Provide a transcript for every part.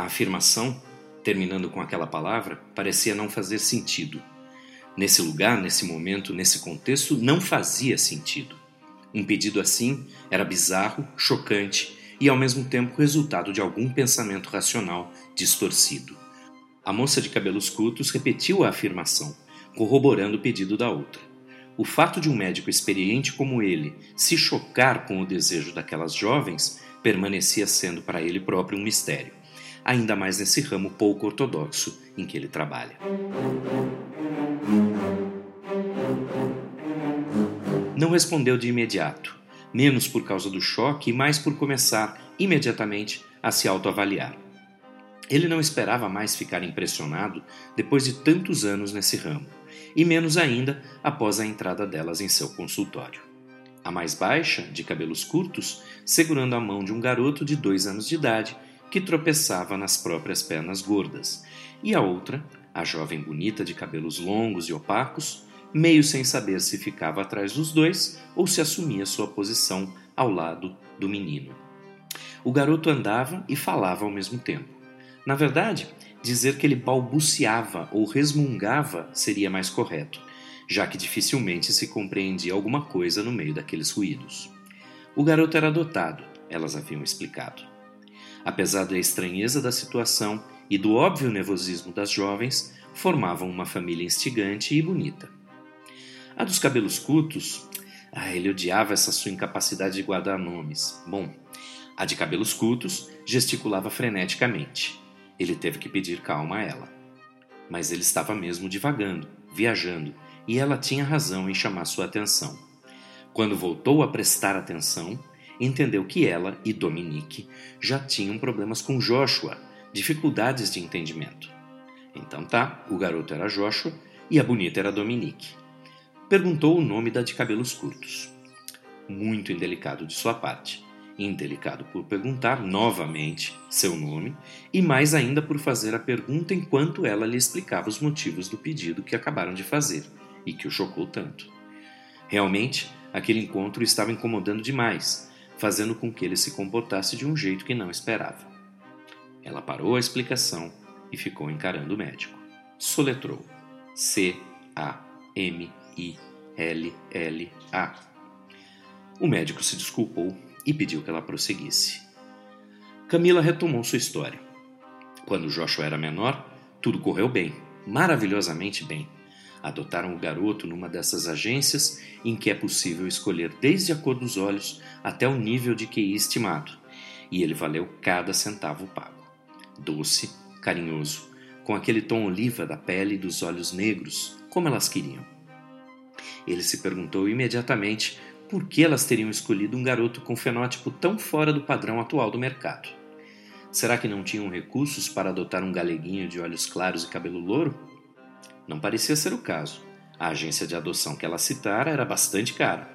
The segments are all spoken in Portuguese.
A afirmação, terminando com aquela palavra, parecia não fazer sentido. Nesse lugar, nesse momento, nesse contexto, não fazia sentido. Um pedido assim era bizarro, chocante e ao mesmo tempo resultado de algum pensamento racional distorcido. A moça de cabelos curtos repetiu a afirmação, corroborando o pedido da outra. O fato de um médico experiente como ele se chocar com o desejo daquelas jovens permanecia sendo para ele próprio um mistério, ainda mais nesse ramo pouco ortodoxo em que ele trabalha. Não respondeu de imediato, menos por causa do choque e mais por começar imediatamente a se autoavaliar. Ele não esperava mais ficar impressionado depois de tantos anos nesse ramo, e menos ainda após a entrada delas em seu consultório. A mais baixa, de cabelos curtos, segurando a mão de um garoto de dois anos de idade que tropeçava nas próprias pernas gordas, e a outra, a jovem bonita de cabelos longos e opacos, meio sem saber se ficava atrás dos dois ou se assumia sua posição ao lado do menino. O garoto andava e falava ao mesmo tempo. Na verdade, dizer que ele balbuciava ou resmungava seria mais correto, já que dificilmente se compreendia alguma coisa no meio daqueles ruídos. O garoto era adotado, elas haviam explicado. Apesar da estranheza da situação e do óbvio nervosismo das jovens, formavam uma família instigante e bonita. A dos cabelos curtos, ah, ele odiava essa sua incapacidade de guardar nomes. Bom, a de cabelos curtos gesticulava freneticamente. Ele teve que pedir calma a ela. Mas ele estava mesmo divagando, viajando, e ela tinha razão em chamar sua atenção. Quando voltou a prestar atenção, entendeu que ela e Dominique já tinham problemas com Joshua, dificuldades de entendimento. Então tá, o garoto era Joshua e a bonita era Dominique. Perguntou o nome da de cabelos curtos. Muito indelicado de sua parte. Indelicado por perguntar novamente seu nome e mais ainda por fazer a pergunta enquanto ela lhe explicava os motivos do pedido que acabaram de fazer e que o chocou tanto. Realmente, aquele encontro estava incomodando demais fazendo com que ele se comportasse de um jeito que não esperava. Ela parou a explicação e ficou encarando o médico. Soletrou: C-A-M-I-L-L-A. O médico se desculpou e pediu que ela prosseguisse. Camila retomou sua história. Quando Joshua era menor, tudo correu bem, maravilhosamente bem adotaram o garoto numa dessas agências em que é possível escolher desde a cor dos olhos até o nível de QI estimado, e ele valeu cada centavo pago. Doce, carinhoso, com aquele tom oliva da pele e dos olhos negros, como elas queriam. Ele se perguntou imediatamente por que elas teriam escolhido um garoto com fenótipo tão fora do padrão atual do mercado. Será que não tinham recursos para adotar um galeguinho de olhos claros e cabelo louro? Não parecia ser o caso. A agência de adoção que ela citara era bastante cara.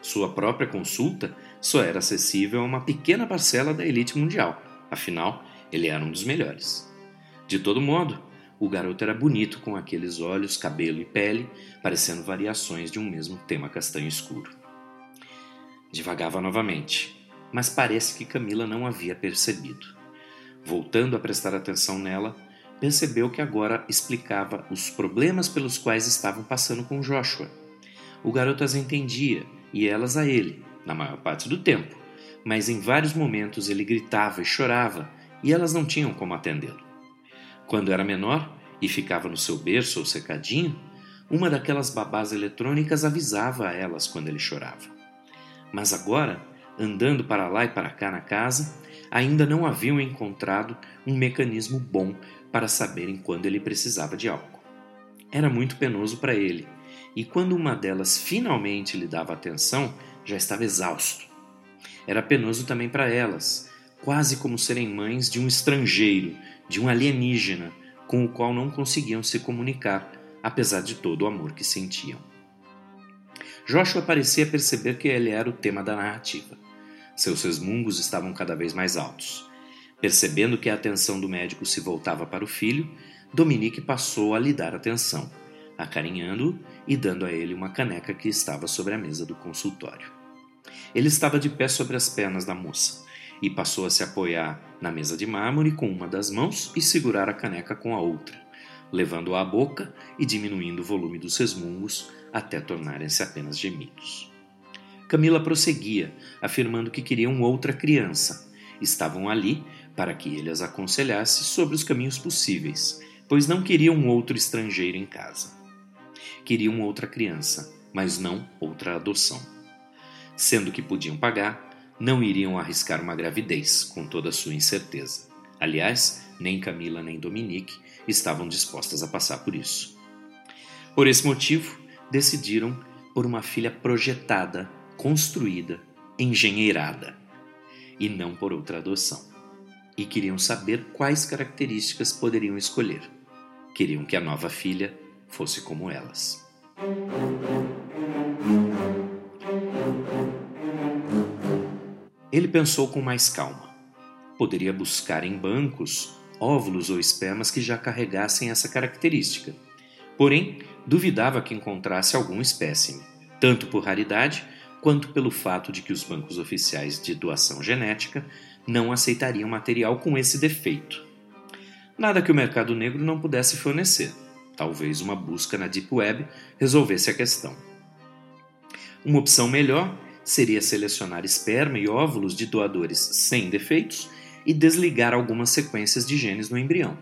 Sua própria consulta só era acessível a uma pequena parcela da elite mundial, afinal, ele era um dos melhores. De todo modo, o garoto era bonito com aqueles olhos, cabelo e pele, parecendo variações de um mesmo tema castanho escuro. Divagava novamente, mas parece que Camila não havia percebido. Voltando a prestar atenção nela, percebeu que agora explicava os problemas pelos quais estavam passando com Joshua. O garoto as entendia e elas a ele, na maior parte do tempo, mas em vários momentos ele gritava e chorava e elas não tinham como atendê-lo. Quando era menor e ficava no seu berço ou secadinho, uma daquelas babás eletrônicas avisava a elas quando ele chorava. Mas agora, andando para lá e para cá na casa, ainda não haviam encontrado um mecanismo bom para saberem quando ele precisava de álcool. Era muito penoso para ele, e quando uma delas finalmente lhe dava atenção, já estava exausto. Era penoso também para elas, quase como serem mães de um estrangeiro, de um alienígena, com o qual não conseguiam se comunicar, apesar de todo o amor que sentiam. Joshua parecia perceber que ele era o tema da narrativa. Seus resmungos estavam cada vez mais altos. Percebendo que a atenção do médico se voltava para o filho, Dominique passou a lhe dar atenção, acarinhando-o e dando a ele uma caneca que estava sobre a mesa do consultório. Ele estava de pé sobre as pernas da moça, e passou a se apoiar na mesa de mármore com uma das mãos e segurar a caneca com a outra, levando-a à boca e diminuindo o volume dos resmungos até tornarem-se apenas gemidos. Camila prosseguia, afirmando que queriam outra criança. Estavam ali para que ele as aconselhasse sobre os caminhos possíveis, pois não queriam outro estrangeiro em casa. Queriam outra criança, mas não outra adoção. Sendo que podiam pagar, não iriam arriscar uma gravidez, com toda a sua incerteza. Aliás, nem Camila nem Dominique estavam dispostas a passar por isso. Por esse motivo, decidiram por uma filha projetada, construída, engenheirada, e não por outra adoção. E queriam saber quais características poderiam escolher. Queriam que a nova filha fosse como elas. Ele pensou com mais calma. Poderia buscar em bancos óvulos ou espermas que já carregassem essa característica. Porém, duvidava que encontrasse algum espécime, tanto por raridade quanto pelo fato de que os bancos oficiais de doação genética não aceitariam material com esse defeito. Nada que o mercado negro não pudesse fornecer. Talvez uma busca na Deep Web resolvesse a questão. Uma opção melhor seria selecionar esperma e óvulos de doadores sem defeitos e desligar algumas sequências de genes no embrião.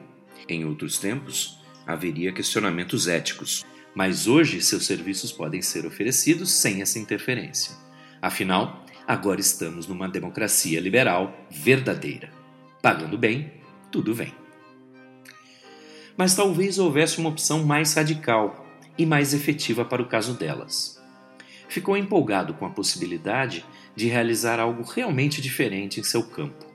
Em outros tempos, haveria questionamentos éticos, mas hoje seus serviços podem ser oferecidos sem essa interferência. Afinal, agora estamos numa democracia liberal verdadeira. Pagando bem, tudo vem. Mas talvez houvesse uma opção mais radical e mais efetiva para o caso delas ficou empolgado com a possibilidade de realizar algo realmente diferente em seu campo.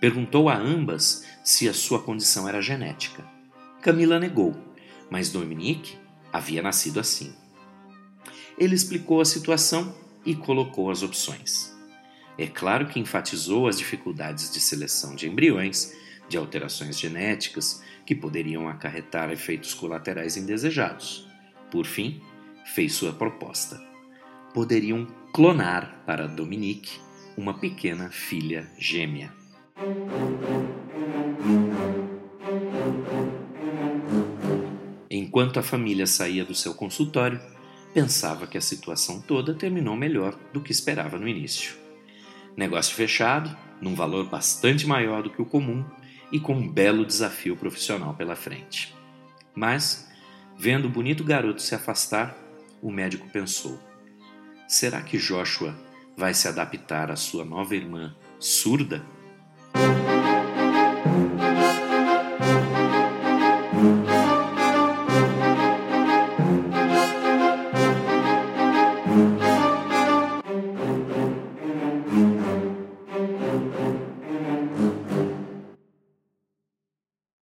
Perguntou a ambas se a sua condição era genética. Camila negou, mas Dominique havia nascido assim. Ele explicou a situação e colocou as opções. É claro que enfatizou as dificuldades de seleção de embriões, de alterações genéticas que poderiam acarretar efeitos colaterais indesejados. Por fim, fez sua proposta poderiam clonar para Dominique uma pequena filha gêmea. Enquanto a família saía do seu consultório, pensava que a situação toda terminou melhor do que esperava no início. Negócio fechado, num valor bastante maior do que o comum e com um belo desafio profissional pela frente. Mas, vendo o bonito garoto se afastar, o médico pensou: Será que Joshua vai se adaptar à sua nova irmã surda?